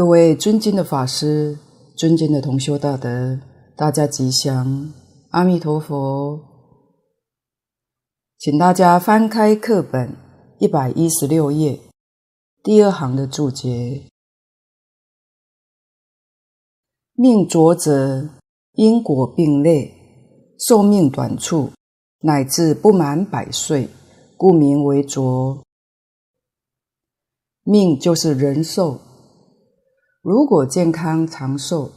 各位尊敬的法师，尊敬的同修大德，大家吉祥，阿弥陀佛。请大家翻开课本一百一十六页第二行的注解：命浊者，因果并类，寿命短促，乃至不满百岁，故名为浊。命就是人寿。如果健康长寿，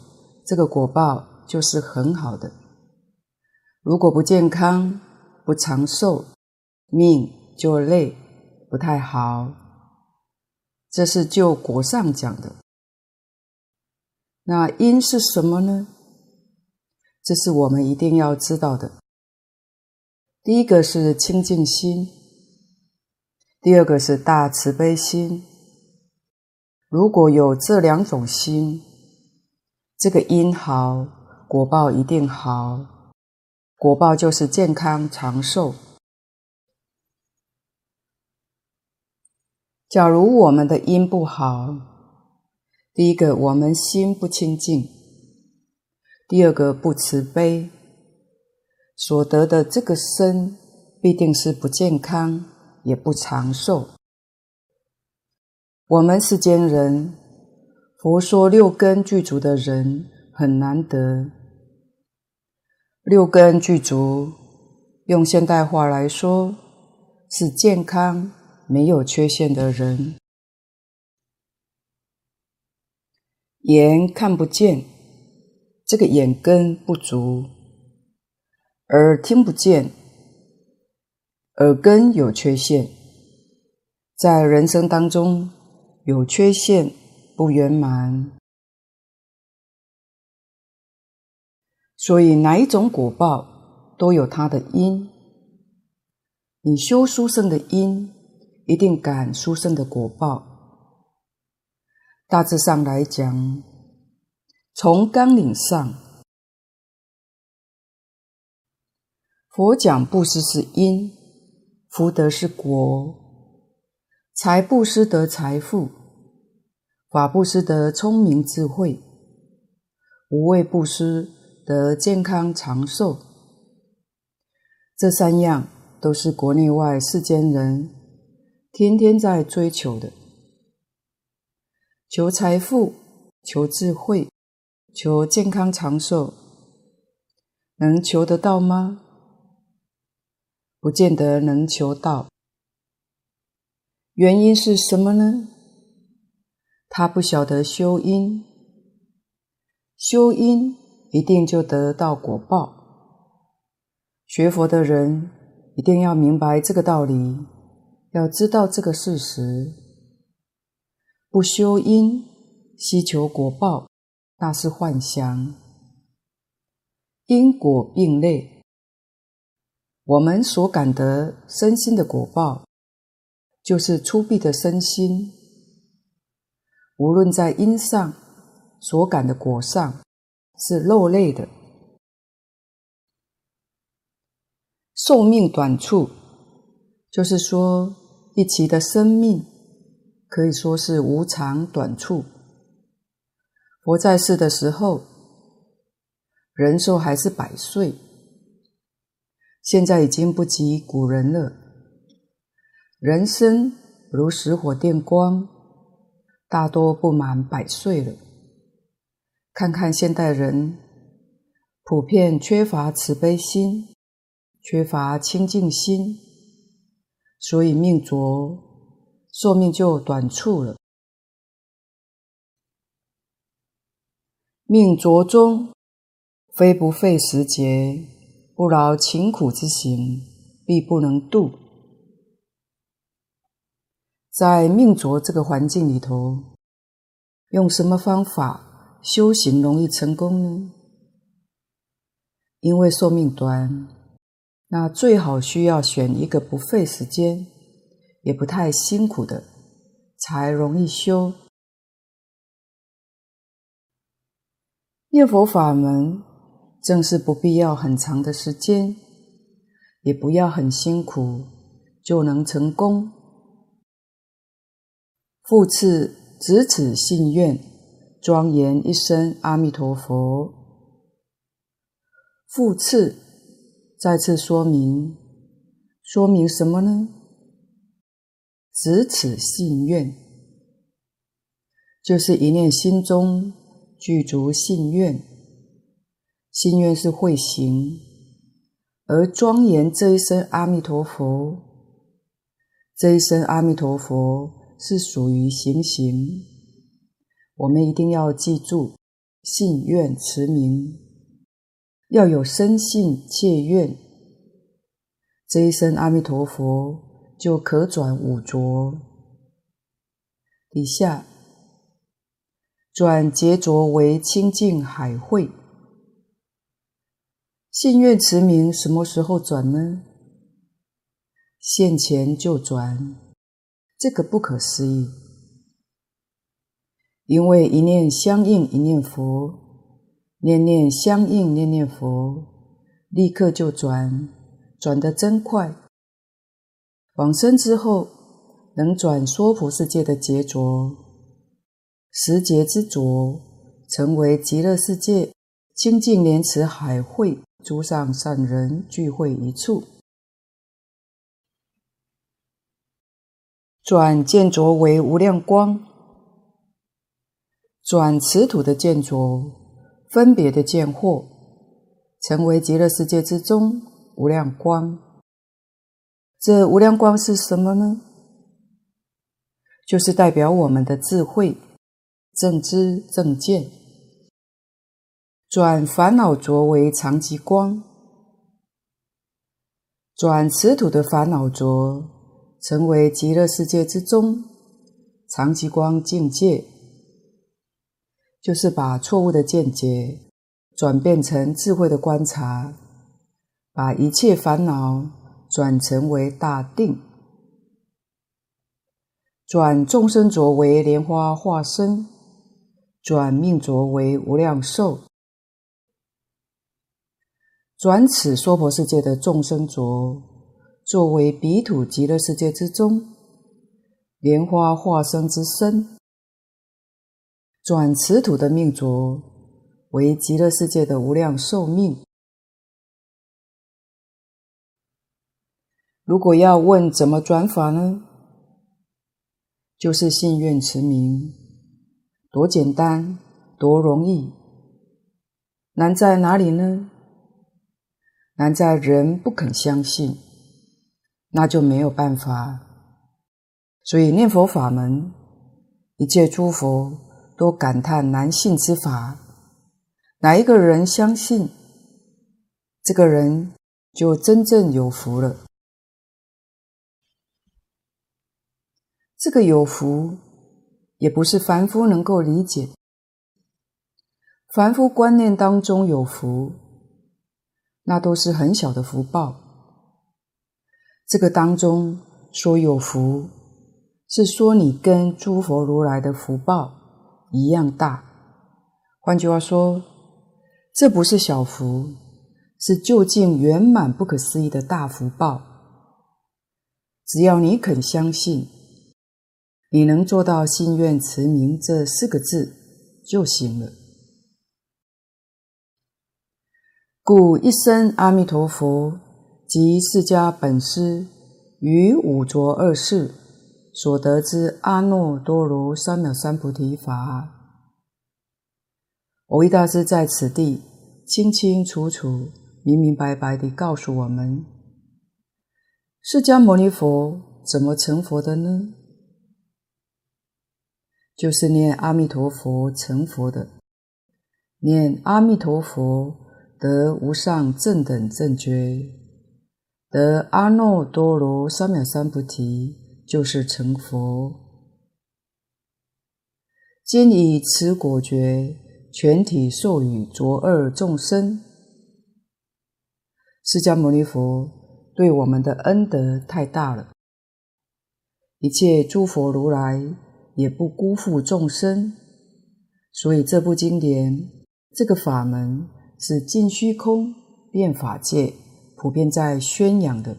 这个果报就是很好的；如果不健康、不长寿，命就累，不太好。这是就果上讲的。那因是什么呢？这是我们一定要知道的。第一个是清净心，第二个是大慈悲心。如果有这两种心，这个因好，果报一定好，果报就是健康长寿。假如我们的因不好，第一个我们心不清净，第二个不慈悲，所得的这个身必定是不健康，也不长寿。我们世间人，佛说六根具足的人很难得。六根具足，用现代话来说，是健康没有缺陷的人。眼看不见，这个眼根不足；耳听不见，耳根有缺陷。在人生当中，有缺陷，不圆满，所以哪一种果报都有它的因。你修殊胜的因，一定感殊胜的果报。大致上来讲，从纲领上，佛讲布施是因，福德是果。财布施得财富，法布施得聪明智慧，无畏布施得健康长寿。这三样都是国内外世间人天天在追求的：求财富、求智慧、求健康长寿。能求得到吗？不见得能求到。原因是什么呢？他不晓得修因，修因一定就得到果报。学佛的人一定要明白这个道理，要知道这个事实。不修因，希求果报，那是幻想。因果并类，我们所感得身心的果报。就是粗鄙的身心，无论在因上所感的果上，是肉类的。寿命短促，就是说一期的生命可以说是无常短促。佛在世的时候，人寿还是百岁，现在已经不及古人了。人生如石火电光，大多不满百岁了。看看现代人，普遍缺乏慈悲心，缺乏清净心，所以命浊，寿命就短促了。命浊中，非不费时节，不劳勤苦之行，必不能度。在命浊这个环境里头，用什么方法修行容易成功呢？因为寿命短，那最好需要选一个不费时间，也不太辛苦的，才容易修。念佛法门正是不必要很长的时间，也不要很辛苦，就能成功。复次，执此信愿，庄严一生阿弥陀佛。复次，再次说明，说明什么呢？执此信愿，就是一念心中具足信愿，信愿是会行，而庄严这一生阿弥陀佛，这一生阿弥陀佛是属于行行。我们一定要记住，信愿持名，要有深信切愿。这一声阿弥陀佛就可转五浊。底下转劫浊为清净海会。信愿持名什么时候转呢？现前就转，这个不可思议。因为一念相应一念佛，念念相应念念佛，立刻就转，转得真快。往生之后，能转娑婆世界的劫浊，十劫之浊，成为极乐世界清净莲池海会，诸上善人聚会一处，转见浊为无量光。转此土的见浊，分别的见惑，成为极乐世界之中无量光。这无量光是什么呢？就是代表我们的智慧、正知、正见。转烦恼浊为常吉光，转此土的烦恼浊，成为极乐世界之中长极光境界。就是把错误的见解转变成智慧的观察，把一切烦恼转成为大定，转众生浊为莲花化身，转命浊为无量寿，转此娑婆世界的众生浊，作为彼土极乐世界之中莲花化身之身。转此土的命浊为极乐世界的无量寿命。如果要问怎么转法呢？就是信愿持名，多简单，多容易。难在哪里呢？难在人不肯相信，那就没有办法。所以念佛法门，一切诸佛。都感叹难信之法，哪一个人相信，这个人就真正有福了。这个有福，也不是凡夫能够理解。凡夫观念当中有福，那都是很小的福报。这个当中说有福，是说你跟诸佛如来的福报。一样大。换句话说，这不是小福，是究竟圆满不可思议的大福报。只要你肯相信，你能做到信愿持名这四个字就行了。故一声阿弥陀佛，即释迦本师于五浊二世。所得之阿耨多罗三藐三菩提法，蕅益大师在此地清清楚楚、明明白白地告诉我们：释迦牟尼佛怎么成佛的呢？就是念阿弥陀佛成佛的，念阿弥陀佛得无上正等正觉，得阿耨多罗三藐三菩提。就是成佛，今以此果觉，全体授予浊恶众生。释迦牟尼佛对我们的恩德太大了，一切诸佛如来也不辜负众生，所以这部经典，这个法门是尽虚空遍法界普遍在宣扬的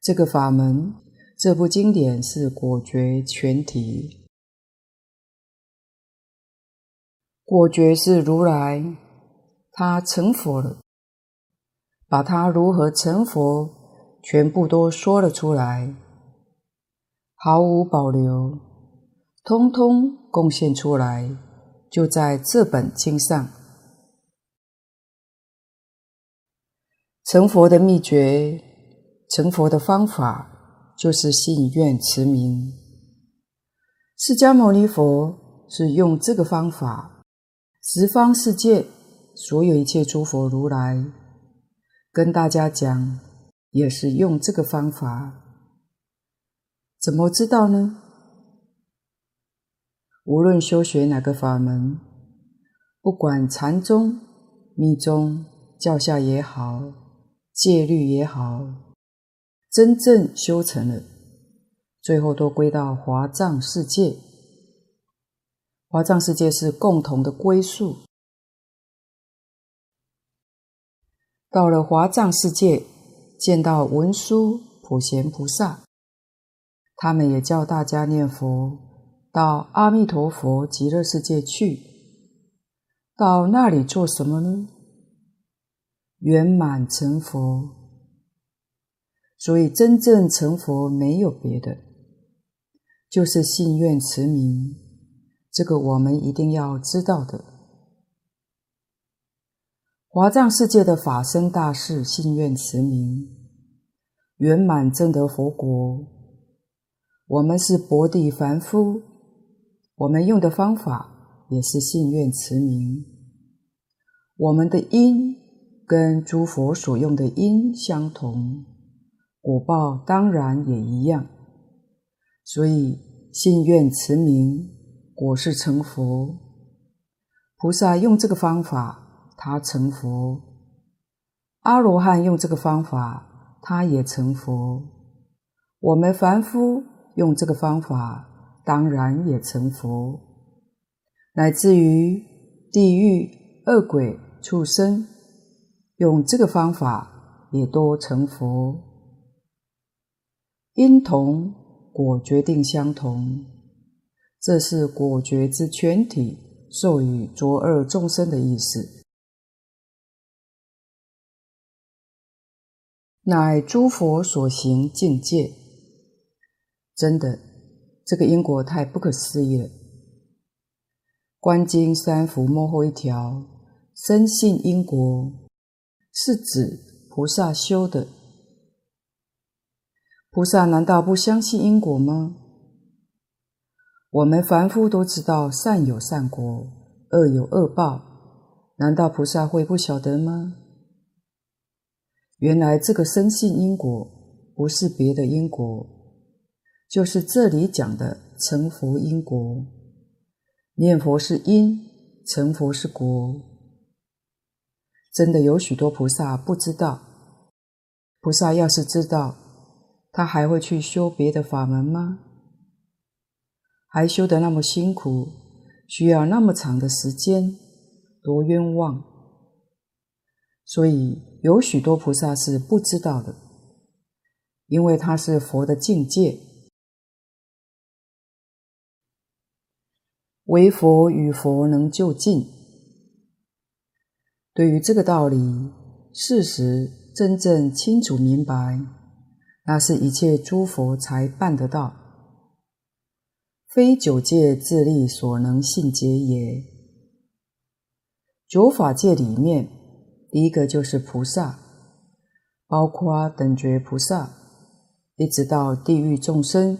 这个法门。这部经典是果觉全体。果觉是如来，他成佛了，把他如何成佛全部都说了出来，毫无保留，通通贡献出来，就在这本经上。成佛的秘诀，成佛的方法，就是信愿持名。释迦牟尼佛是用这个方法，十方世界所有一切诸佛如来，跟大家讲，也是用这个方法。怎么知道呢？无论修学哪个法门，不管禅宗、密宗、教下也好。戒律也好，真正修成了，最后都归到华藏世界。华藏世界是共同的归宿。到了华藏世界，见到文殊、普贤菩萨，他们也叫大家念佛，到阿弥陀佛极乐世界去。到那里做什么呢？圆满成佛，所以真正成佛没有别的，就是信愿持名。这个我们一定要知道的。华藏世界的法身大士信愿持名，圆满证得佛国。我们是薄地凡夫，我们用的方法也是信愿持名。我们的因。跟诸佛所用的因相同，果报当然也一样。所以信愿持名，果是成佛。菩萨用这个方法，他成佛；阿罗汉用这个方法，他也成佛。我们凡夫用这个方法，当然也成佛。乃至于地狱、恶鬼、畜生。用这个方法也多成佛，因同果决定相同，这是果决之全体授予浊恶众生的意思，乃诸佛所行境界。真的，这个因果太不可思议了。观经三福末后一条，深信因果。是指菩萨修的。菩萨难道不相信因果吗？我们凡夫都知道善有善果，恶有恶报，难道菩萨会不晓得吗？原来这个深信因果，不是别的因果，就是这里讲的成佛因果。念佛是因，成佛是果。真的有许多菩萨不知道，菩萨要是知道，他还会去修别的法门吗？还修得那么辛苦，需要那么长的时间，多冤枉！所以有许多菩萨是不知道的，因为他是佛的境界，唯佛与佛能就近。对于这个道理，事实真正清楚明白，那是一切诸佛才办得到，非九界自力所能信解也。九法界里面，第一个就是菩萨，包括等觉菩萨，一直到地狱众生。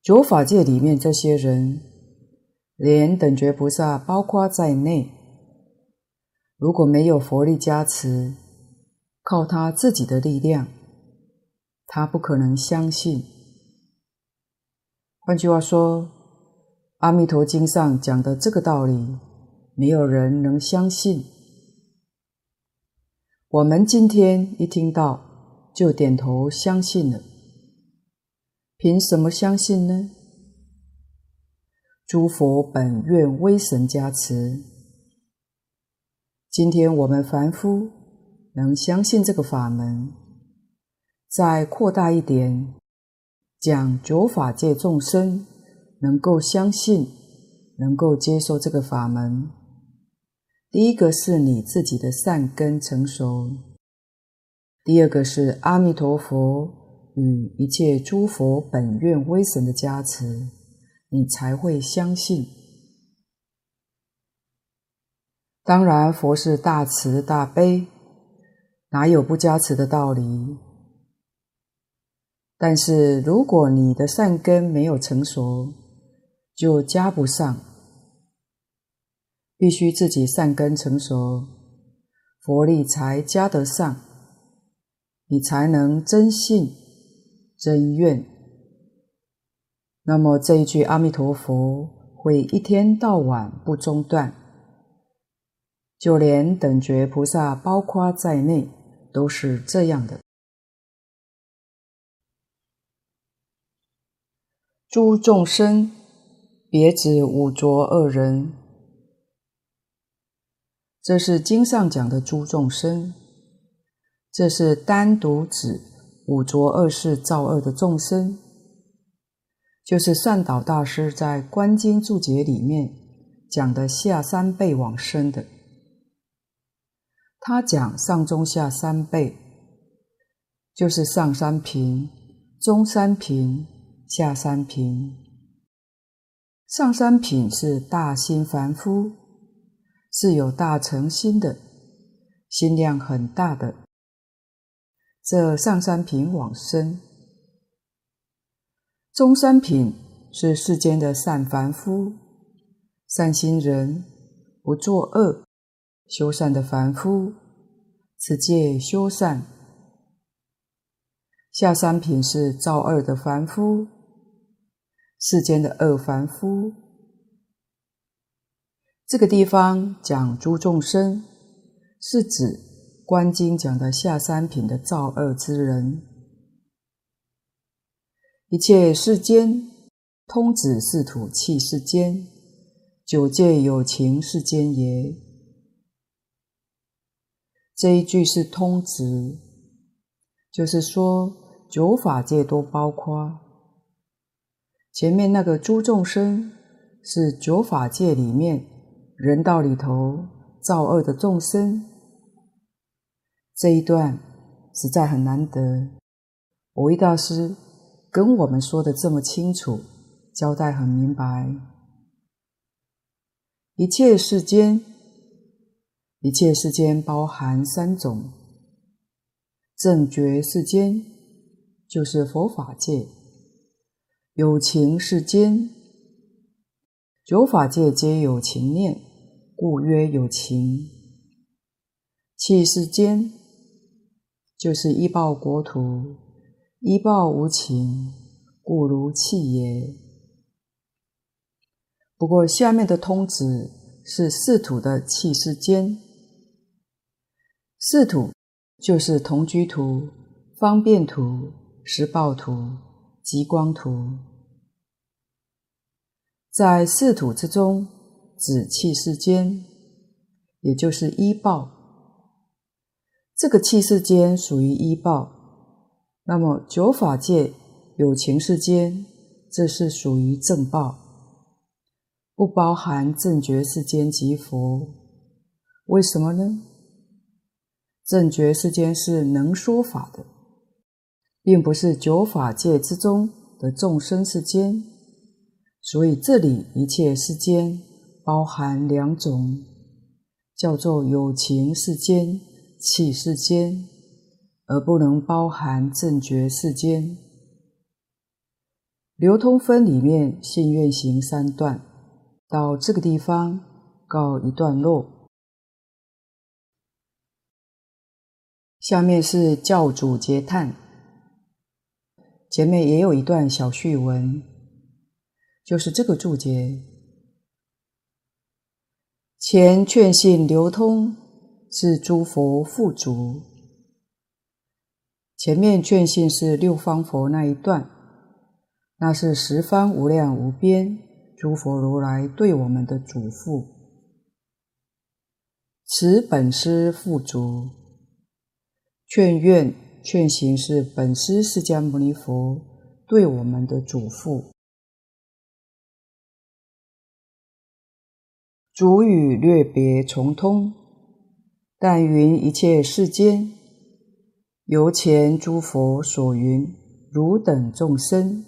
九法界里面这些人，连等觉菩萨包括在内。如果没有佛力加持，靠他自己的力量，他不可能相信。换句话说，《阿弥陀经》上讲的这个道理，没有人能相信。我们今天一听到，就点头相信了。凭什么相信呢？诸佛本愿威神加持。今天我们凡夫能相信这个法门，再扩大一点，讲九法界众生能够相信，能够接受这个法门。第一个是你自己的善根成熟，第二个是阿弥陀佛与一切诸佛本愿威神的加持，你才会相信。当然，佛是大慈大悲，哪有不加持的道理？但是如果你的善根没有成熟，就加不上。必须自己善根成熟，佛力才加得上，你才能真信真愿。那么这一句阿弥陀佛会一天到晚不中断，就连等觉菩萨包括在内都是这样的。诸众生，别指五浊恶人。这是经上讲的诸众生，这是单独指五浊恶世造恶的众生，就是善导大师在《观经注解》里面讲的下三辈往生的。他讲上中下三辈，就是上三品、中三品、下三品。上三品是大心凡夫。是有大乘心的，心量很大的，这上三品往生。中三品是世间的善凡夫，善心人，不作恶，修善的凡夫，此戒修善。下三品是造恶的凡夫，世间的恶凡夫。这个地方讲诸众生，是指《观经》讲的下三品的造恶之人。一切世间，通指四土器世间，九界有情世间也。这一句是通指，就是说九法界都包括。前面那个诸众生是九法界里面。人道里头造恶的众生，这一段实在很难得。蕅益大师跟我们说的这么清楚，交代很明白。一切世间，一切世间包含三种：正觉世间，就是佛法界；有情世间，九法界皆有情念。故曰有情，气世间就是依报国土，依报无情，故如器也。不过下面的通指是四土的气世间，四土就是同居土、方便土、实报土、极光土，在四土之中。指气世间，也就是依报。这个气世间属于依报，那么九法界有情世间，这是属于正报，不包含正觉世间及佛。为什么呢？正觉世间是能说法的，并不是九法界之中的众生世间，所以这里一切世间。包含两种，叫做有情世间、器世间，而不能包含正觉世间。流通分里面信愿行三段，到这个地方告一段落。下面是教主结叹，前面也有一段小序文，就是这个注解。前劝信流通是诸佛付嘱，前面劝信是六方佛那一段，那是十方无量无边诸佛如来对我们的嘱咐。此本师付嘱，劝愿劝行是本师释迦牟尼佛对我们的嘱咐。主语略别从通，但云一切世间，由前诸佛所云，汝等众生，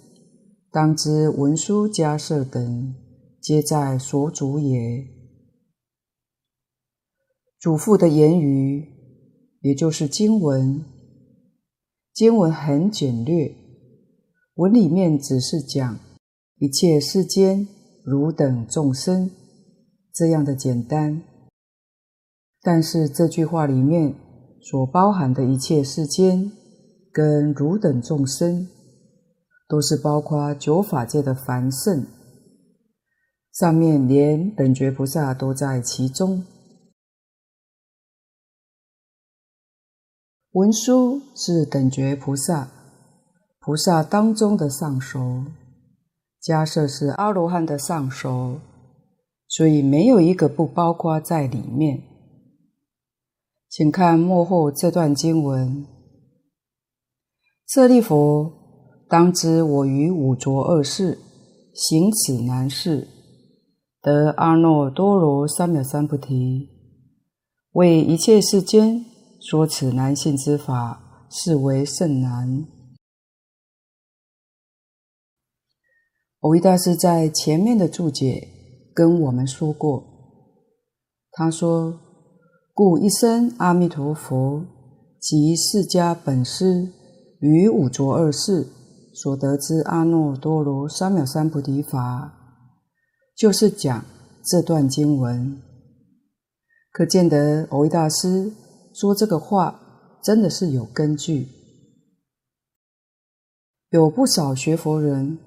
当知文殊迦叶等，皆在所主也。嘱咐的言语，也就是经文。经文很简略，文里面只是讲一切世间汝等众生这样的简单。但是这句话里面所包含的一切世间跟汝等众生，都是包括九法界的凡圣，上面连等觉菩萨都在其中。文殊是等觉菩萨，菩萨当中的上首；迦叶是阿罗汉的上首，所以没有一个不包括在里面。请看幕后这段经文：舍利弗，当知我于五浊恶世行此难事，得阿耨多罗三藐三菩提，为一切世间。说此难信之法，是为甚难。蕅益大师在前面的注解跟我们说过，他说：“故一生阿弥陀佛及释迦本师于五浊二世所得之阿耨多罗三藐三菩提法，就是讲这段经文。可见得蕅益大师。”说这个话真的是有根据，有不少学佛人，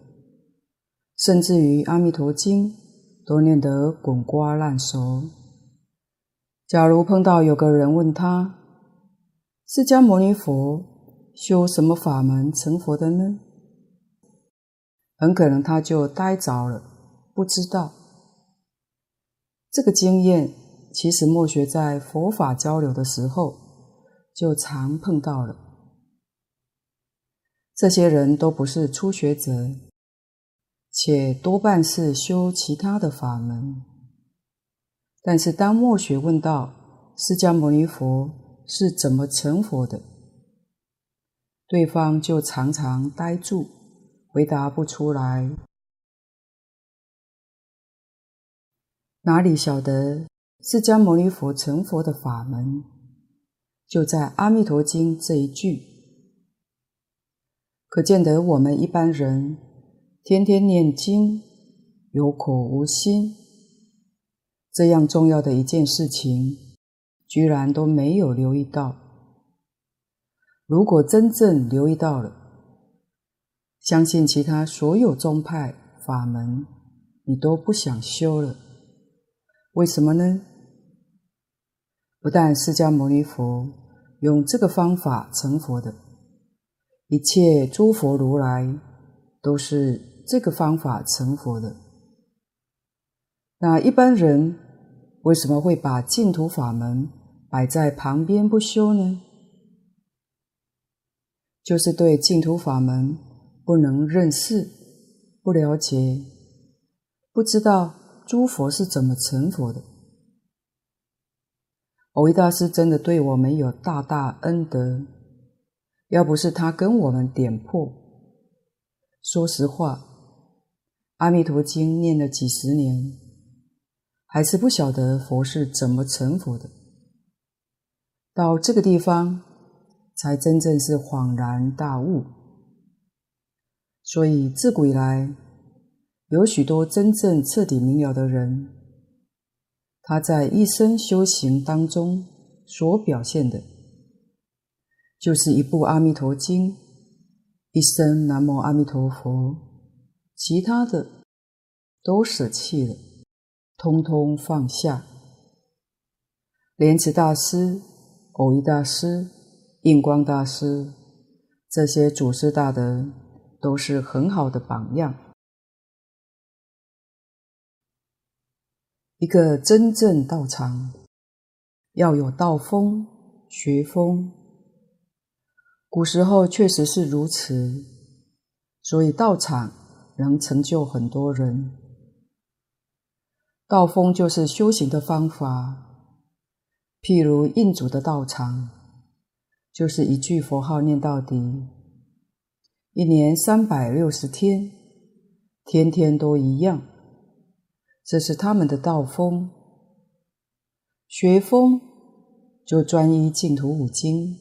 甚至于《阿弥陀经》都念得滚瓜烂熟。假如碰到有个人问他，释迦牟尼佛修什么法门成佛的呢？很可能他就呆着了，不知道。这个经验。其实，末学在佛法交流的时候，就常碰到了。这些人都不是初学者，且多半是修其他的法门。但是，当末学问到释迦牟尼佛是怎么成佛的，对方就常常呆住，回答不出来。哪里晓得？释迦牟尼佛成佛的法门，就在《阿弥陀经》这一句，可见得我们一般人天天念经，有口无心，这样重要的一件事情，居然都没有留意到。如果真正留意到了，相信其他所有宗派法门，你都不想修了。为什么呢？不但释迦牟尼佛用这个方法成佛的，一切诸佛如来都是这个方法成佛的。那一般人为什么会把净土法门摆在旁边不修呢？就是对净土法门不能认识、不了解、不知道诸佛是怎么成佛的。蕅益大师真的对我们有大大恩德，要不是他跟我们点破，说实话，《阿弥陀经》念了几十年，还是不晓得佛是怎么成佛的。到这个地方，才真正是恍然大悟。所以自古以来，有许多真正彻底明了的人。他在一生修行当中所表现的，就是一部《阿弥陀经》，一声“南无阿弥陀佛”，其他的都舍弃了，通通放下。莲池大师、蕅益大师、印光大师这些祖师大德，都是很好的榜样。一个真正道场要有道风、学风。古时候确实是如此，所以道场能成就很多人。道风就是修行的方法，譬如印祖的道场，就是一句佛号念到底，一年三百六十天，天天都一样，这是他们的道风。学风就专一净土五经，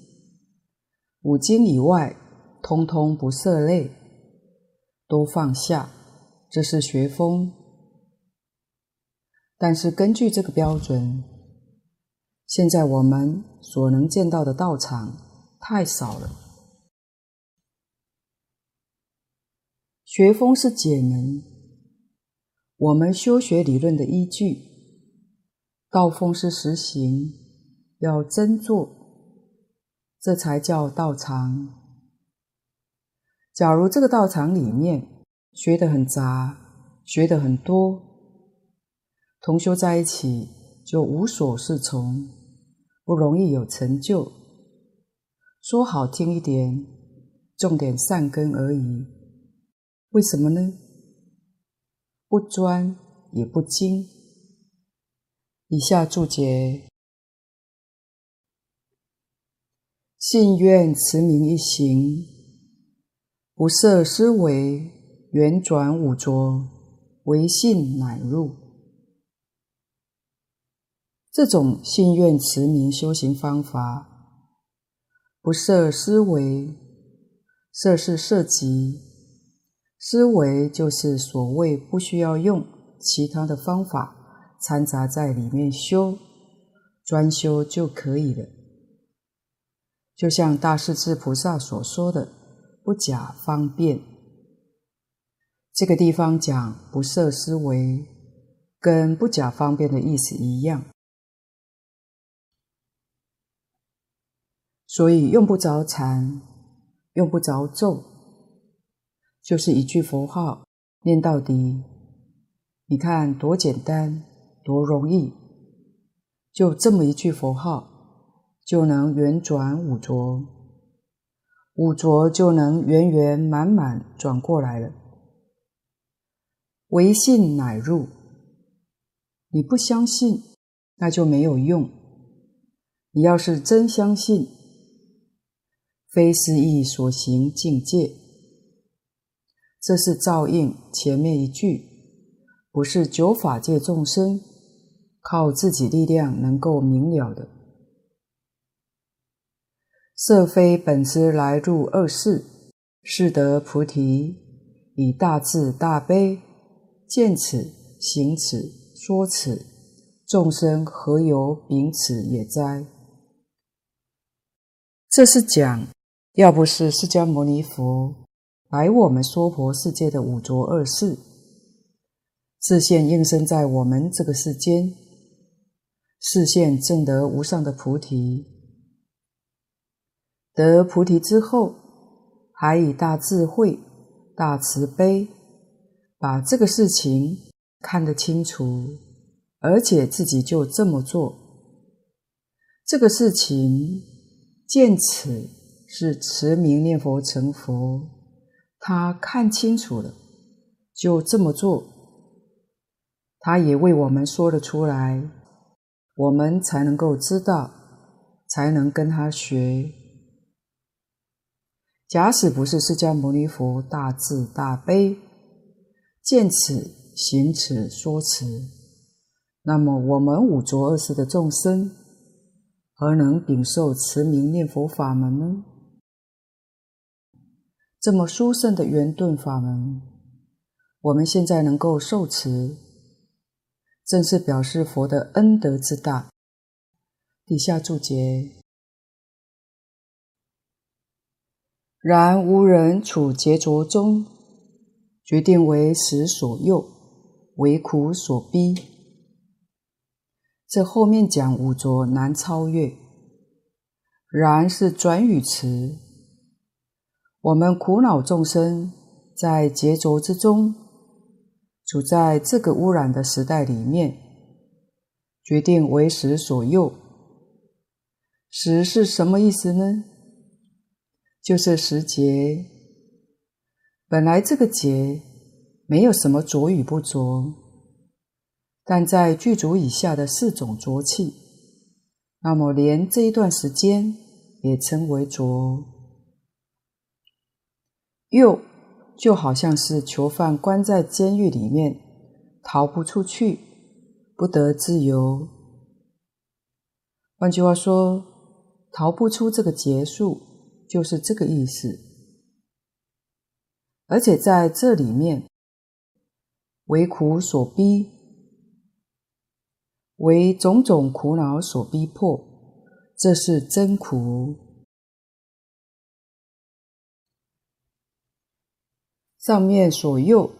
五经以外，通通不涉猎，都放下，这是学风。但是根据这个标准，现在我们所能见到的道场太少了。学风是解门，我们修学理论的依据；道风是实行，要真做，这才叫道场。假如这个道场里面学得很杂，学得很多。同修在一起就无所适从，不容易有成就。说好听一点，种点善根而已。为什么呢？不专也不精。以下注解：信愿持名一行，不设思维，圆转五浊，唯信乃入。这种信愿持名修行方法，不设思维，设是设极，思维就是所谓不需要用其他的方法掺杂在里面修，专修就可以了。就像大势至菩萨所说的“不假方便”，这个地方讲不设思维，跟不假方便的意思一样。所以用不着禅，用不着咒，就是一句佛号念到底。你看多简单，多容易，就这么一句佛号，就能圆转五浊，五浊就能圆圆满满转过来了。唯信乃入，你不相信，那就没有用。你要是真相信。非思意所行境界，这是照应前面一句，不是九法界众生靠自己力量能够明了的。色非本师来入二世，是得菩提，以大智大悲见此行此说此，众生何由秉此也哉？这是讲。要不是释迦牟尼佛来我们娑婆世界的五浊恶世，自现应身在我们这个世间，示现证得无上的菩提，得菩提之后，还以大智慧、大慈悲，把这个事情看得清楚，而且自己就这么做，这个事情见此。是持名念佛成佛，他看清楚了，就这么做。他也为我们说了出来，我们才能够知道，才能跟他学。假使不是释迦牟尼佛大智大悲，见此行此说此，那么我们五浊恶世的众生，何能禀受持名念佛法门呢？这么殊胜的圆顿法门，我们现在能够受持，正是表示佛的恩德之大。底下注解：然无人处劫浊中，决定为实所诱，为苦所逼。这后面讲五浊难超越，然是转语词。我们苦恼众生在劫浊之中，处在这个污染的时代里面，决定为时所诱。时是什么意思呢？就是时节。本来这个节没有什么浊与不浊，但在具足以下的四种浊气，那么连这一段时间也称为浊。又就好像是囚犯关在监狱里面，逃不出去，不得自由。换句话说，逃不出这个结束，就是这个意思。而且在这里面，为苦所逼，为种种苦恼所逼迫，这是真苦。上面所诱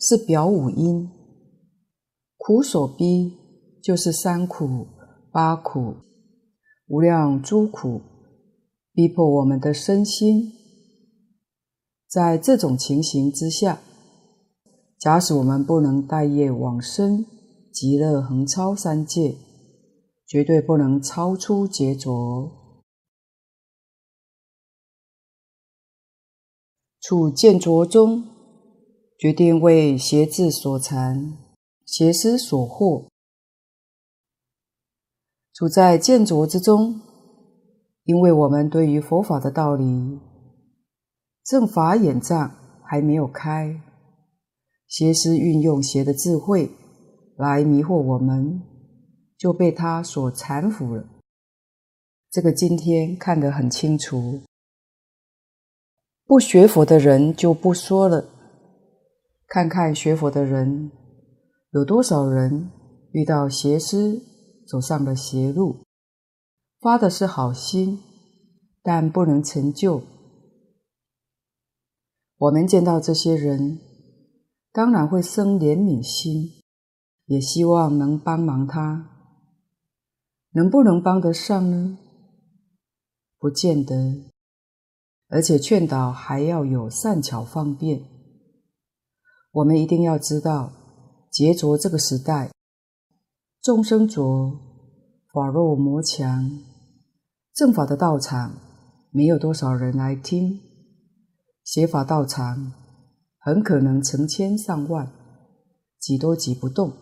是表五阴，苦所逼就是三苦、八苦。无量诸苦逼迫我们的身心，在这种情形之下，假使我们不能带业往生极乐横超三界，绝对不能超出劫浊。处见浊中，决定为邪智所缠，邪思所惑。处在见浊之中，因为我们对于佛法的道理，正法眼障还没有开，邪思运用邪的智慧来迷惑我们，就被他所缠缚了。这个今天看得很清楚。不学佛的人就不说了，看看学佛的人，有多少人遇到邪师，走上了邪路，发的是好心，但不能成就。我们见到这些人，当然会生怜悯心，也希望能帮忙他。能不能帮得上呢？不见得。而且劝导还要有善巧方便。我们一定要知道，劫浊这个时代。众生浊，法弱魔强，正法的道场没有多少人来听，邪法道场很可能成千上万，挤都挤不动。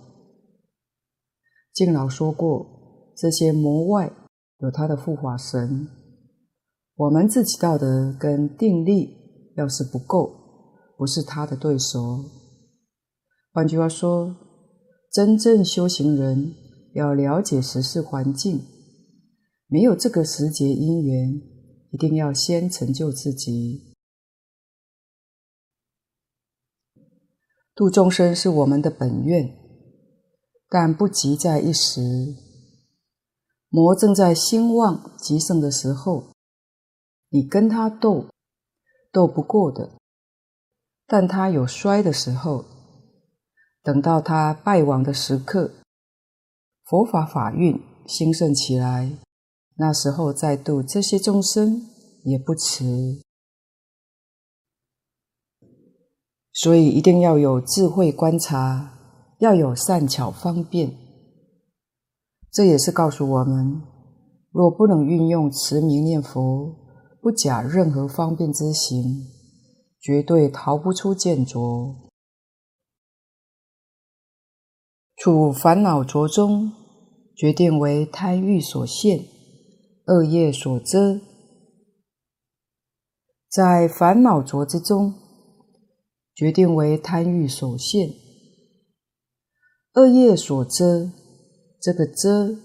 敬老说过，这些魔外有他的护法神，我们自己道德跟定力要是不够，不是他的对手。换句话说。真正修行人要了解时事环境，没有这个时节因缘，一定要先成就自己。度众生是我们的本愿，但不急在一时。魔正在兴旺极盛的时候，你跟他斗，斗不过的。但他有衰的时候。等到他败亡的时刻，佛法法运兴盛起来，那时候再度这些众生也不迟。所以一定要有智慧观察，要有善巧方便。这也是告诉我们：若不能运用持名念佛，不假任何方便之行，绝对逃不出见浊。处烦恼浊中，决定为贪欲所限，恶业所遮。在烦恼浊之中，决定为贪欲所限，恶业所遮。这个遮，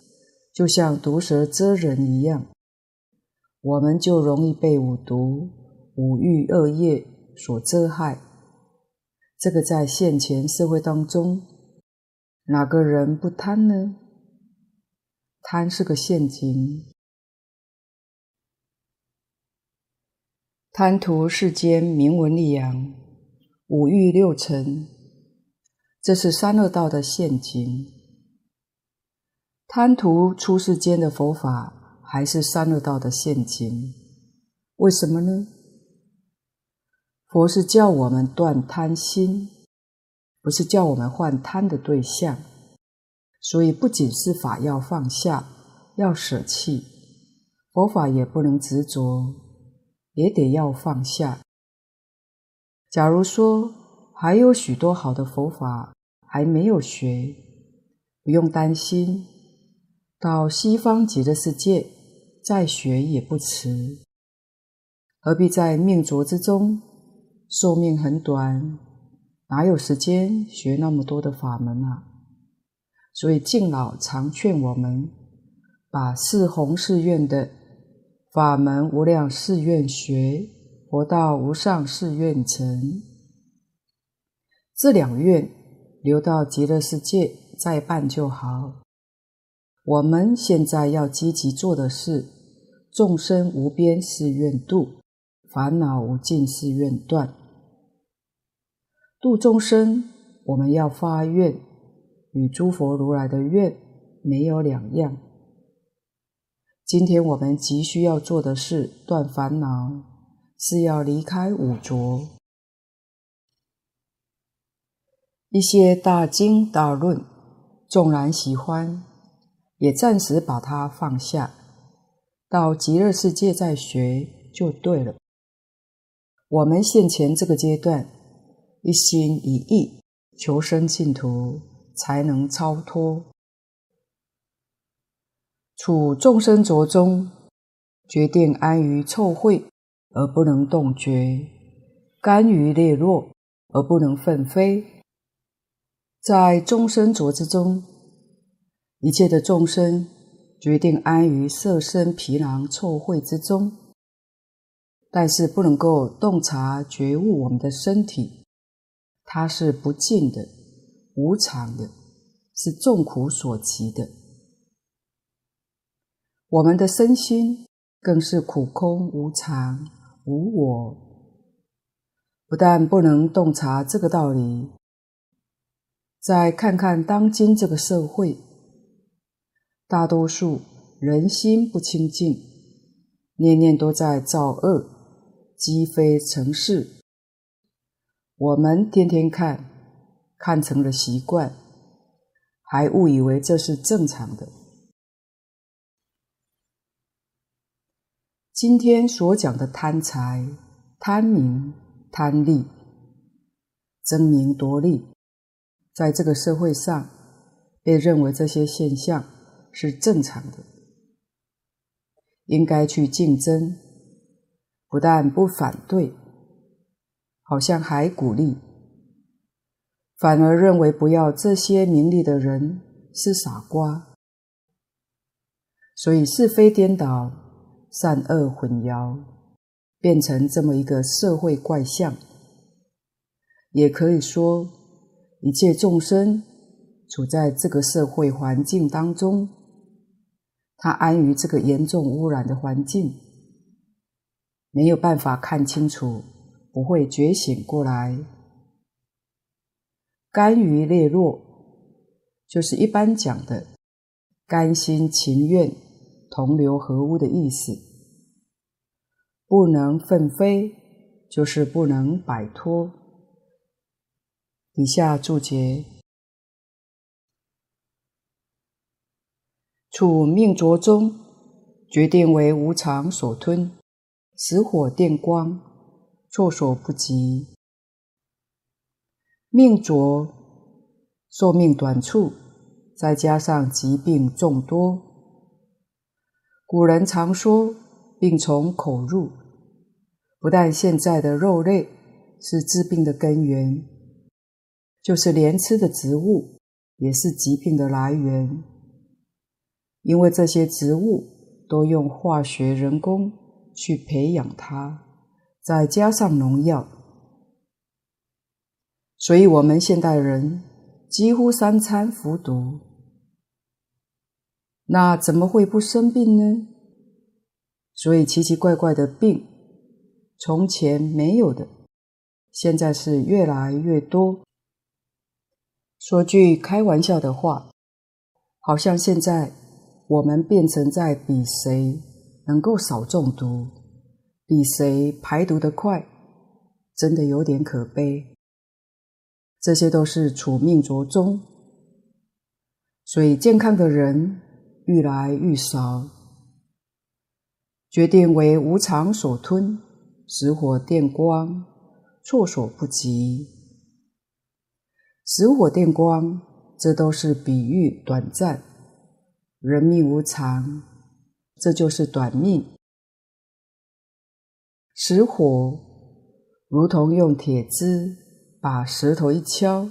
就像毒蛇蛰人一样，我们就容易被五毒、五欲、恶业所遮害。这个在现前社会当中。哪个人不贪呢？贪是个陷阱，贪图世间名闻利养，五欲六尘，这是三恶道的陷阱。贪图出世间的佛法，还是三恶道的陷阱？为什么呢？佛是叫我们断贪心。不是叫我们换贪的对象，所以不仅是法要放下，要舍弃，佛法也不能执着，也得要放下。假如说还有许多好的佛法还没有学，不用担心，到西方极乐世界再学也不迟。何必在命浊之中？寿命很短，哪有时间学那么多的法门啊？所以敬老常劝我们，把四弘誓愿的法门无量誓愿学，活到无上誓愿成。这两愿留到极乐世界再办就好。我们现在要积极做的是众生无边誓愿度。烦恼无尽誓愿断，度众生，我们要发愿，与诸佛如来的愿没有两样。今天我们急需要做的是断烦恼，是要离开五浊。一些大经大论，纵然喜欢，也暂时把它放下，到极乐世界再学就对了。我们现前这个阶段，一心一意求生净土，才能超脱。处众生浊中，决定安于臭秽而不能动觉，甘于劣落而不能奋飞。在众生浊之中，一切的众生决定安于色身皮囊臭秽之中。但是不能够洞察觉悟我们的身体，它是不净的、无常的，是众苦所集的。我们的身心更是苦空无常、无我。不但不能洞察这个道理，再看看当今这个社会，大多数人心不清净，念念都在造恶。积非成是，我们天天看，看成了习惯，还误以为这是正常的。今天所讲的贪财、贪名、贪利、争名夺利，在这个社会上被认为这些现象是正常的，应该去竞争。不但不反对，好像还鼓励，反而认为不要这些名利的人是傻瓜，所以是非颠倒，善恶混淆，变成这么一个社会怪象。也可以说，一切众生处在这个社会环境当中，他安于这个严重污染的环境。没有办法看清楚，不会觉醒过来。甘于劣落，就是一般讲的甘心情愿同流合污的意思。不能奋飞，就是不能摆脱。底下注解：处命浊中，决定为无常所吞。死火电光，措手不及。命浊，寿命短促，再加上疾病众多。古人常说“病从口入”，不但现在的肉类是治病的根源，就是连吃的植物也是疾病的来源，因为这些植物都用化学人工。去培养它，再加上农药，所以我们现代人几乎三餐服毒，那怎么会不生病呢？所以奇奇怪怪的病，从前没有的，现在是越来越多。说句开玩笑的话，好像现在我们变成在比谁。能够少中毒，比谁排毒得快，真的有点可悲。这些都是处命浊中，所以健康的人愈来愈少。决定为无常所吞，死火电光，措手不及。死火电光这都是比喻短暂。人命无常，这就是短命。石火如同用铁枝把石头一敲，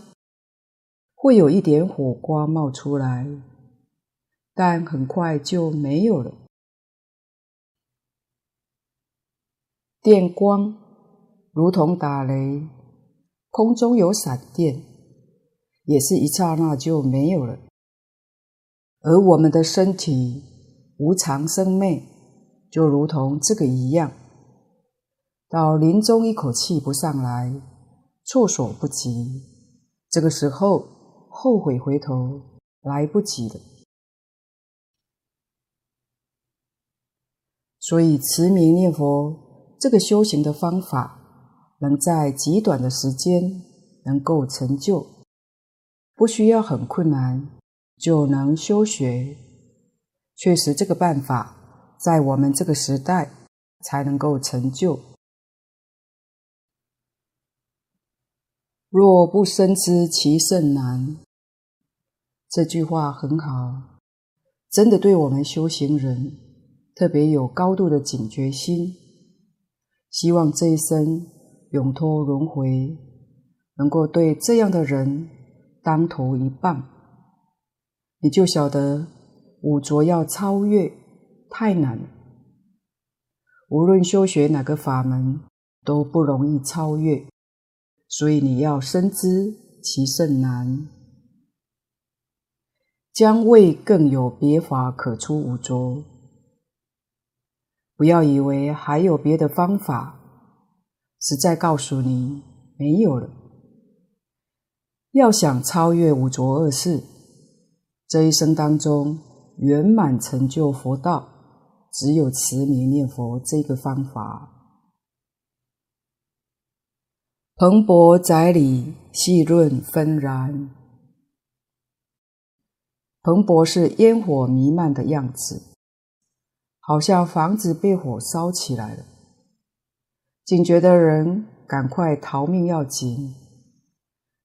会有一点火光冒出来，但很快就没有了。电光如同打雷，空中有闪电，也是一刹那就没有了。而我们的身体无常生灭，就如同这个一样，到临终一口气不上来，措手不及，这个时候后悔回头来不及了。所以持名念佛。这个修行的方法，能在极短的时间能够成就，不需要很困难就能修学。确实，这个办法在我们这个时代才能够成就。若不深知其甚难，这句话很好，真的对我们修行人特别有高度的警觉心。希望这一生永脱轮回，能够对这样的人当头一棒，你就晓得五浊要超越太难了。无论修学哪个法门都不容易超越，所以你要深知其甚难。将未更有别法可出五浊。不要以为还有别的方法，实在告诉你没有了。要想超越五浊恶世，这一生当中圆满成就佛道，只有持名念佛这个方法。蓬勃宅里，细润纷然。蓬勃是烟火弥漫的样子。好像房子被火烧起来了，警觉的人赶快逃命要紧，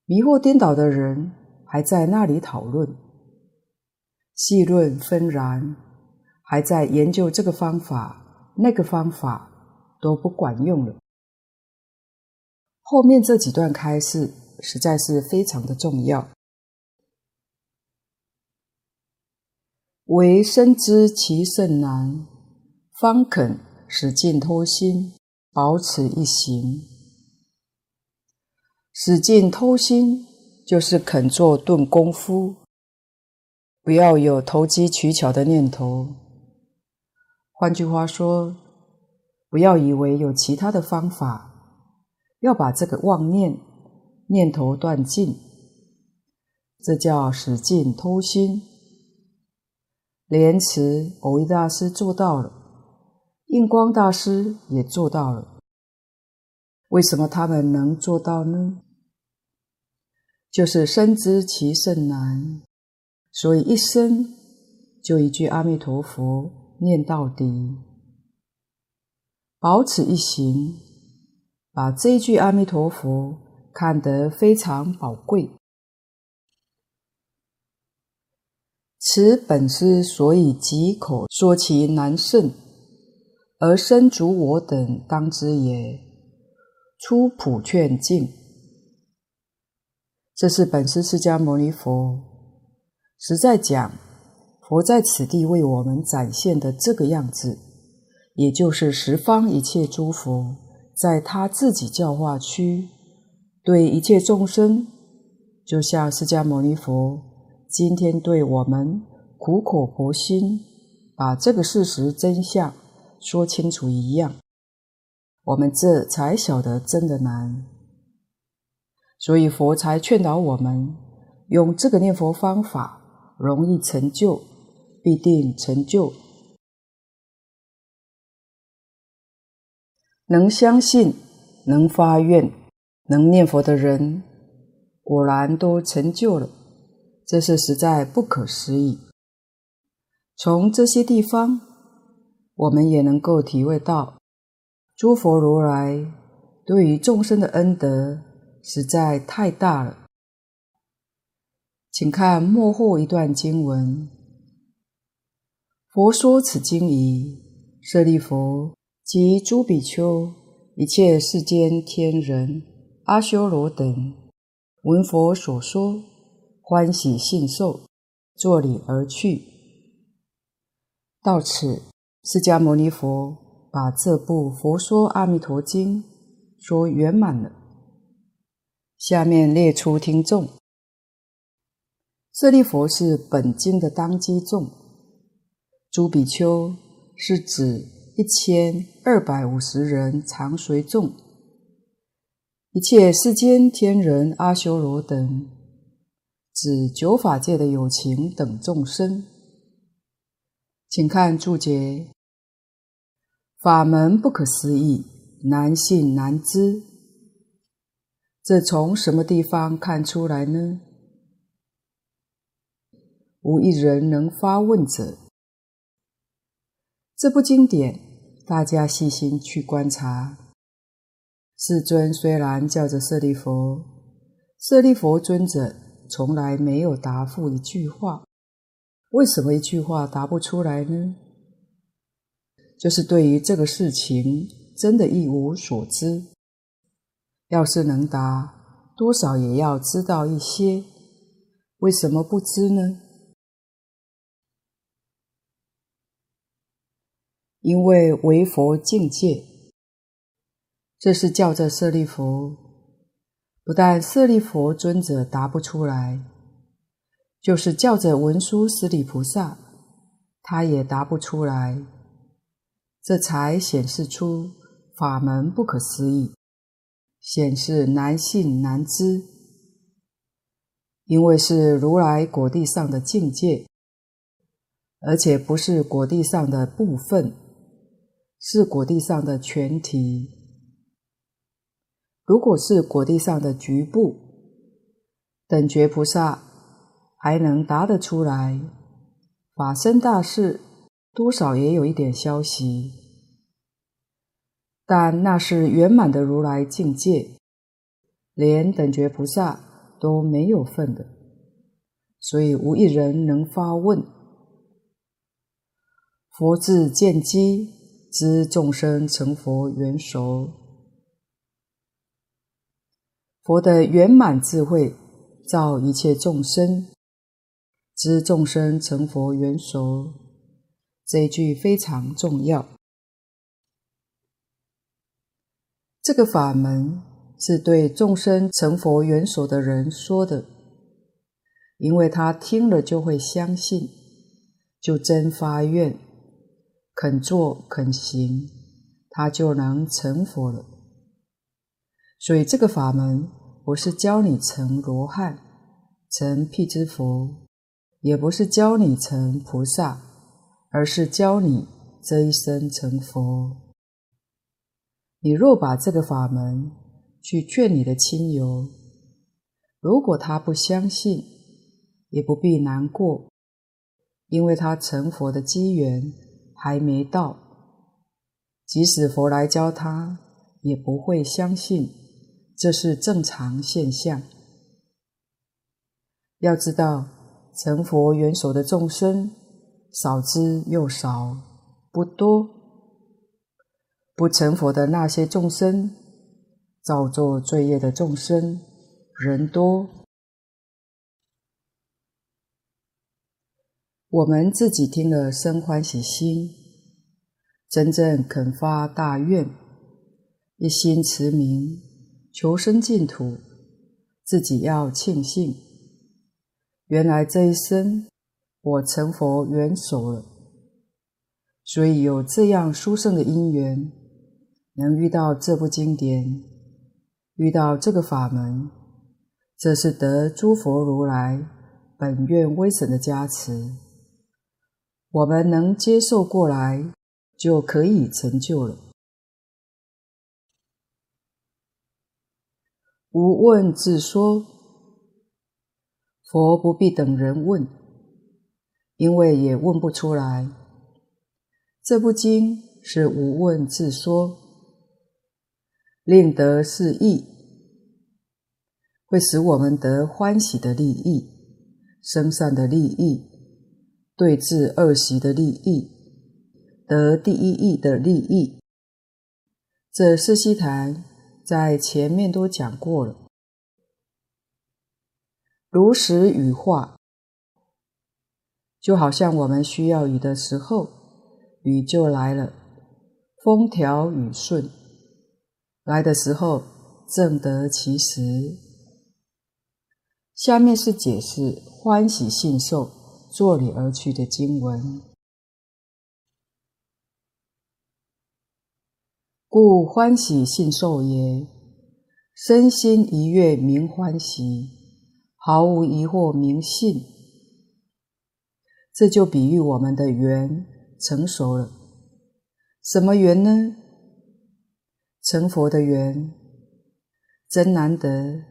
迷惑颠倒的人还在那里讨论，细论纷然，还在研究这个方法、那个方法都不管用了。后面这几段开示实在是非常的重要，唯深知其甚难。方肯使尽偷心，保此一行。使尽偷心，就是肯做顿功夫，不要有投机取巧的念头。换句话说，不要以为有其他的方法，要把这个妄念念头断尽，这叫使尽偷心。莲池藕益大师做到了。印光大师也做到了，为什么他们能做到呢？就是深知其甚难，所以一生就一句阿弥陀佛念到底，保此一行，把这一句阿弥陀佛看得非常宝贵。此本师所以借口说其难甚。而身足我等当知也。初普劝进，这是本师释迦牟尼佛实在讲，佛在此地为我们展现的这个样子，也就是十方一切诸佛在他自己教化区对一切众生，就像释迦牟尼佛今天对我们苦口婆心把这个事实真相。说清楚一样，我们这才晓得真的难，所以佛才劝导我们用这个念佛方法，容易成就，必定成就。能相信、能发愿、能念佛的人，果然都成就了，这是实在不可思议。从这些地方。我们也能够体会到，诸佛如来对于众生的恩德实在太大了。请看末后一段经文：佛说此经已，舍利弗及诸比丘，一切世间天人、阿修罗等，闻佛所说，欢喜信受，作礼而去。到此，释迦牟尼佛把这部《佛说阿弥陀经》说圆满了。下面列出听众：舍利弗是本经的当机众，诸比丘是指一千二百五十人常随众，一切世间天人、阿修罗等，指九法界的有情等众生。请看注解：法门不可思议，难信难知。这从什么地方看出来呢？无一人能发问者。这部经典，大家细心去观察。世尊虽然叫着舍利弗，舍利弗尊者从来没有答复一句话。为什么一句话答不出来呢？就是对于这个事情真的一无所知。要是能答，多少也要知道一些。为什么不知呢？因为为佛境界，这是叫着舍利弗。不但舍利弗尊者答不出来。就是叫着文殊师利菩萨，他也答不出来，这才显示出法门不可思议，显示难信难知。因为是如来果地上的境界，而且不是果地上的部分，是果地上的全体。如果是果地上的局部，等觉菩萨。还能答得出来，法身大士多少也有一点消息，但那是圆满的如来境界，连等觉菩萨都没有份的，所以无一人能发问。佛智见机，知众生成佛缘熟，佛的圆满智慧，照一切众生。知众生成佛缘熟，这一句非常重要。这个法门是对众生成佛缘熟的人说的，因为他听了就会相信，就真发愿，肯做肯行，他就能成佛了。所以这个法门不是教你成罗汉，成辟支佛。也不是教你成菩萨，而是教你这一生成佛。你若把这个法门去劝你的亲友，如果他不相信，也不必难过，因为他成佛的机缘还没到。即使佛来教他，也不会相信，这是正常现象。要知道。成佛缘熟的众生少之又少，不多；不成佛的那些众生，造作罪业的众生，人多。我们自己听了生欢喜心，真正肯发大愿，一心持名，求生净土，自己要庆幸。原来这一生我成佛缘熟了，所以有这样殊胜的因缘，能遇到这部经典，遇到这个法门，这是得诸佛如来本愿威神的加持，我们能接受过来，就可以成就了。无问自说。佛不必等人问，因为也问不出来。这部经是无问自说，令得是益，会使我们得欢喜的利益，生善的利益，对治恶习的利益，得第一义的利益。这四悉檀在前面都讲过了。如实羽化，就好像我们需要雨的时候，雨就来了，风调雨顺。来的时候正得其时。下面是解释欢喜信受作礼而去的经文。故欢喜信受也，身心一悦名欢喜，毫无疑惑名信。这就比喻我们的缘成熟了。什么缘呢？成佛的缘，真难得，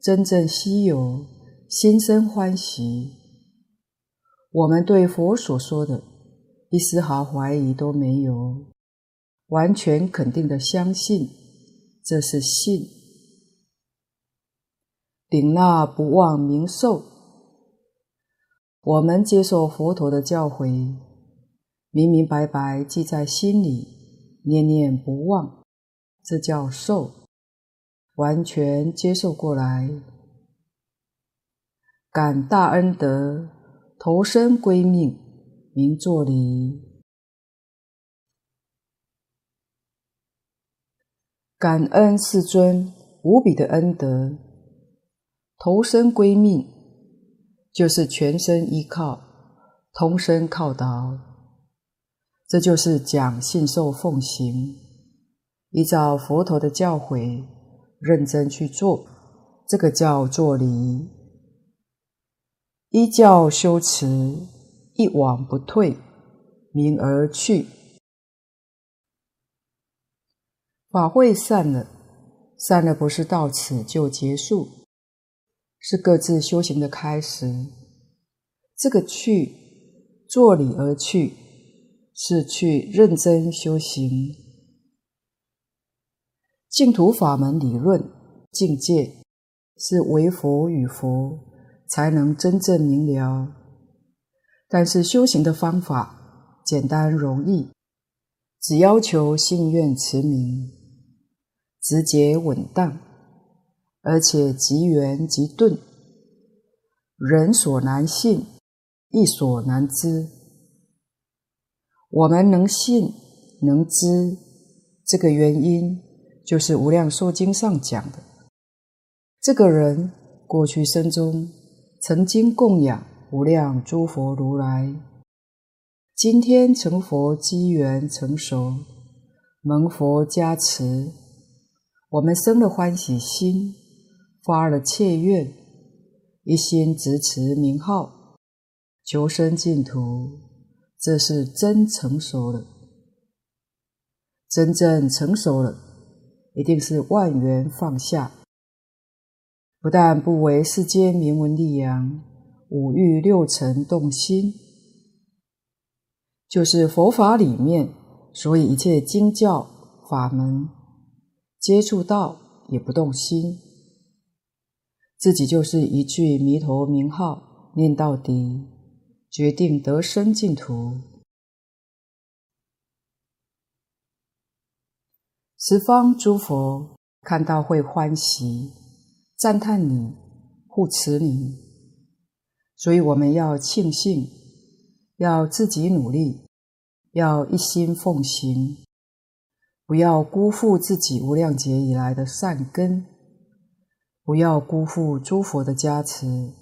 真正稀有，心生欢喜。我们对佛所说的，一丝毫怀疑都没有。完全肯定的相信，这是信。顶那不忘名受，我们接受佛陀的教诲，明明白白记在心里，念念不忘，这叫受，完全接受过来。感大恩德，投身归命，名作礼。感恩世尊无比的恩德，投身归命，就是全身依靠，通身靠倒，这就是讲信受奉行，依照佛陀的教诲，认真去做，这个叫作礼。依教修持，一往不退，名而去。法会散了，散了不是到此就结束，是各自修行的开始。这个去，作礼而去，是去认真修行。净土法门理论境界，是为佛与佛才能真正明了。但是修行的方法简单容易，只要求信愿持名。直接稳当，而且即圆即顿，人所难信，亦所难知。我们能信能知，这个原因就是《无量寿经》上讲的：这个人过去生中曾经供养无量诸佛如来，今天成佛机缘成熟，蒙佛加持。我们生了欢喜心，发了切愿，一心执持名号，求生净土，这是真成熟了。真正成熟了，一定是万缘放下，不但不为世间名闻利养，五欲六尘动心，就是佛法里面，所以一切经教法门。接触到也不动心，自己就是一句弥陀名号念到底，决定得生净土。十方诸佛看到会欢喜，赞叹你，护持你，所以我们要庆幸，要自己努力，要一心奉行。不要辜负自己无量劫以来的善根，不要辜负诸佛的加持，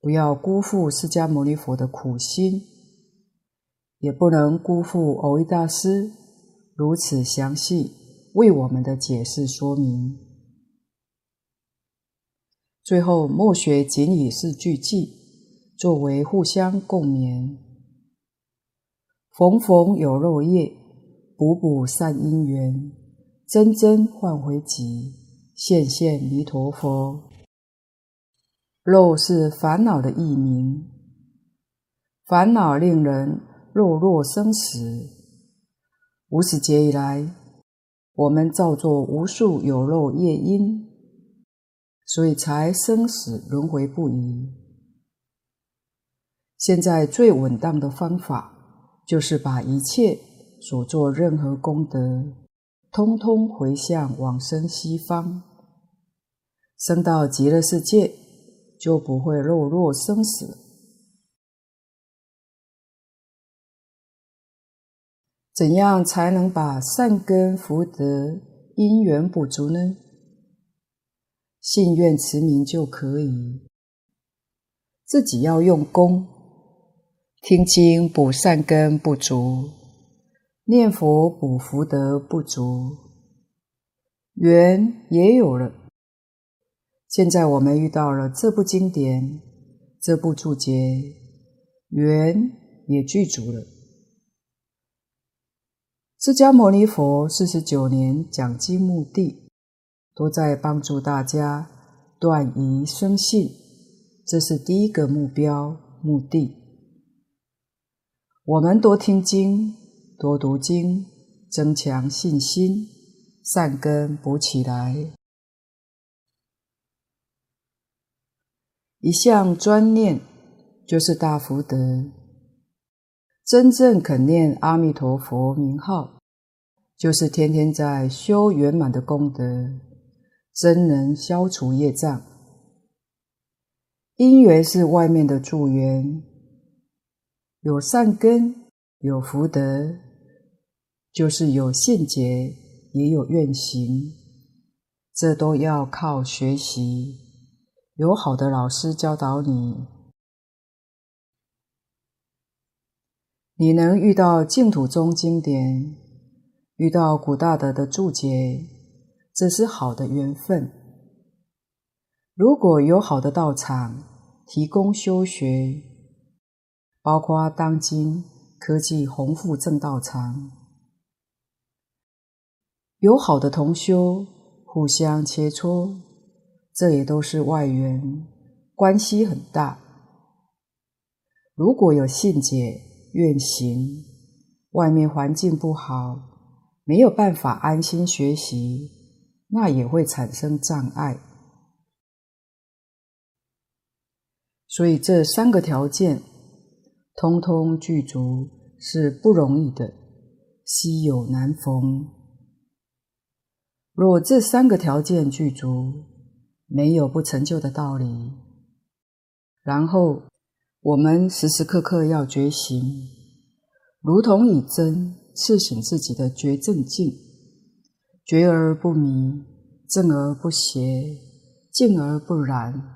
不要辜负释迦牟尼佛的苦心，也不能辜负蕅益大师如此详细为我们的解释说明。最后，末学仅以四句偈作为互相共勉：逢逢有漏业。补补善因缘，增增唤回集，现现弥陀佛。漏是烦恼的异名，烦恼令人落落生死。无始劫以来，我们造作无数有漏业因，所以才生死轮回不已。现在最稳当的方法，就是把一切所做任何功德，通通回向往生西方，生到极乐世界，就不会落入生死。怎样才能把善根福德因缘补足呢？信愿持名就可以。自己要用功，听经补善根不足，念佛补福德不足，缘也有了。现在我们遇到了这部经典，这部注解，缘也具足了。释迦牟尼佛四十九年讲经目的，都在帮助大家断疑生信，这是第一个目标目的。我们多听经，多读经，增强信心，善根补起来。一向专念就是大福德。真正肯念阿弥陀佛名号，就是天天在修圆满的功德，真能消除业障。因缘是外面的助缘，有善根，有福德，就是有信解，也有愿行，这都要靠学习，有好的老师教导你。你能遇到净土宗经典，遇到古大德的注解，这是好的缘分。如果有好的道场提供修学，包括当今科技弘富正道场，有好的同修互相切磋，这也都是外缘，关系很大。如果有信解，愿行，外面环境不好，没有办法安心学习，那也会产生障碍。所以这三个条件通通具足是不容易的，稀有难逢。若这三个条件具足，没有不成就的道理。然后。我们时时刻刻要觉醒，如同以针刺醒自己的觉正境，觉而不迷，正而不邪，静而不染。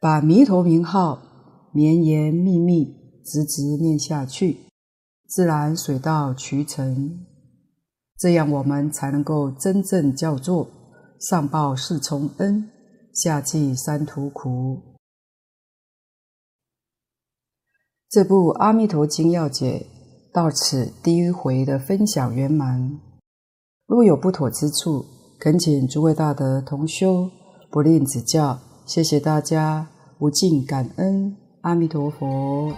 把弥陀名号绵延密密，直直念下去，自然水到渠成。这样我们才能够真正叫做上报四重恩，下济三途苦。这部《阿弥陀经要解》到此第一回的分享圆满。若有不妥之处，恳请诸位大德同修不吝指教。谢谢大家，无尽感恩。阿弥陀佛。